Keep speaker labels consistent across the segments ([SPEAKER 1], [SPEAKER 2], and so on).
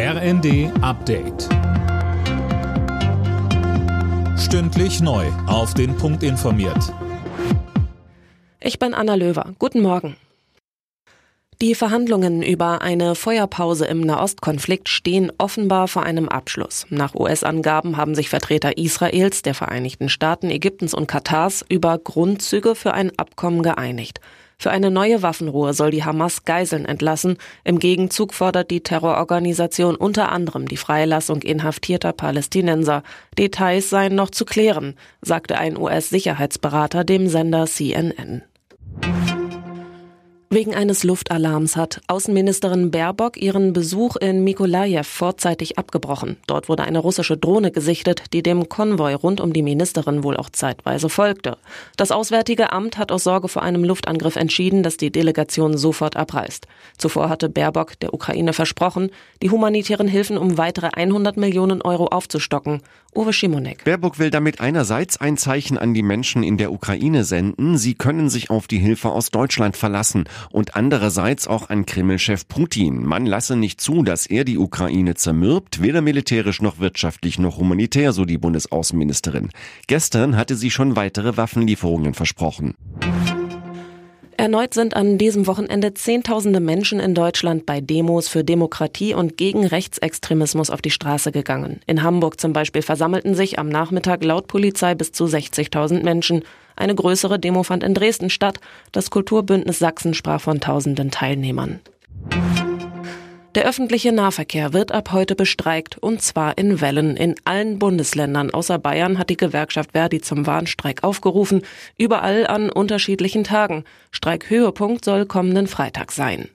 [SPEAKER 1] RND Update. Stündlich neu. Auf den Punkt informiert.
[SPEAKER 2] Ich bin Anna Löwer. Guten Morgen. Die Verhandlungen über eine Feuerpause im Nahostkonflikt stehen offenbar vor einem Abschluss. Nach US-Angaben haben sich Vertreter Israels, der Vereinigten Staaten, Ägyptens und Katars über Grundzüge für ein Abkommen geeinigt. Für eine neue Waffenruhe soll die Hamas Geiseln entlassen. Im Gegenzug fordert die Terrororganisation unter anderem die Freilassung inhaftierter Palästinenser. Details seien noch zu klären, sagte ein US-Sicherheitsberater dem Sender CNN. Wegen eines Luftalarms hat Außenministerin Baerbock ihren Besuch in Mikolajew vorzeitig abgebrochen. Dort wurde eine russische Drohne gesichtet, die dem Konvoi rund um die Ministerin wohl auch zeitweise folgte. Das Auswärtige Amt hat aus Sorge vor einem Luftangriff entschieden, dass die Delegation sofort abreist. Zuvor hatte Baerbock der Ukraine versprochen, die humanitären Hilfen um weitere 100 Millionen Euro aufzustocken. Uwe Schimonek.
[SPEAKER 3] Baerbock will damit einerseits ein Zeichen an die Menschen in der Ukraine senden, sie können sich auf die Hilfe aus Deutschland verlassen und andererseits auch an Kreml-Chef Putin. Man lasse nicht zu, dass er die Ukraine zermürbt, weder militärisch noch wirtschaftlich noch humanitär, so die Bundesaußenministerin. Gestern hatte sie schon weitere Waffenlieferungen versprochen.
[SPEAKER 2] Erneut sind an diesem Wochenende Zehntausende Menschen in Deutschland bei Demos für Demokratie und gegen Rechtsextremismus auf die Straße gegangen. In Hamburg zum Beispiel versammelten sich am Nachmittag laut Polizei bis zu 60.000 Menschen. Eine größere Demo fand in Dresden statt. Das Kulturbündnis Sachsen sprach von tausenden Teilnehmern. Der öffentliche Nahverkehr wird ab heute bestreikt, und zwar in Wellen. In allen Bundesländern außer Bayern hat die Gewerkschaft Verdi zum Warnstreik aufgerufen, überall an unterschiedlichen Tagen. Streikhöhepunkt soll kommenden Freitag sein.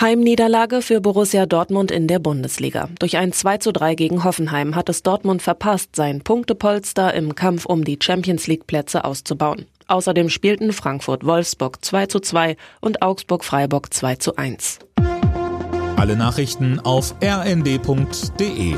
[SPEAKER 2] Heimniederlage für Borussia Dortmund in der Bundesliga. Durch ein 2 zu 3 gegen Hoffenheim hat es Dortmund verpasst, sein Punktepolster im Kampf um die Champions League Plätze auszubauen. Außerdem spielten Frankfurt Wolfsburg 2 zu 2 und Augsburg Freiburg 2 zu 1.
[SPEAKER 1] Alle Nachrichten auf rnd.de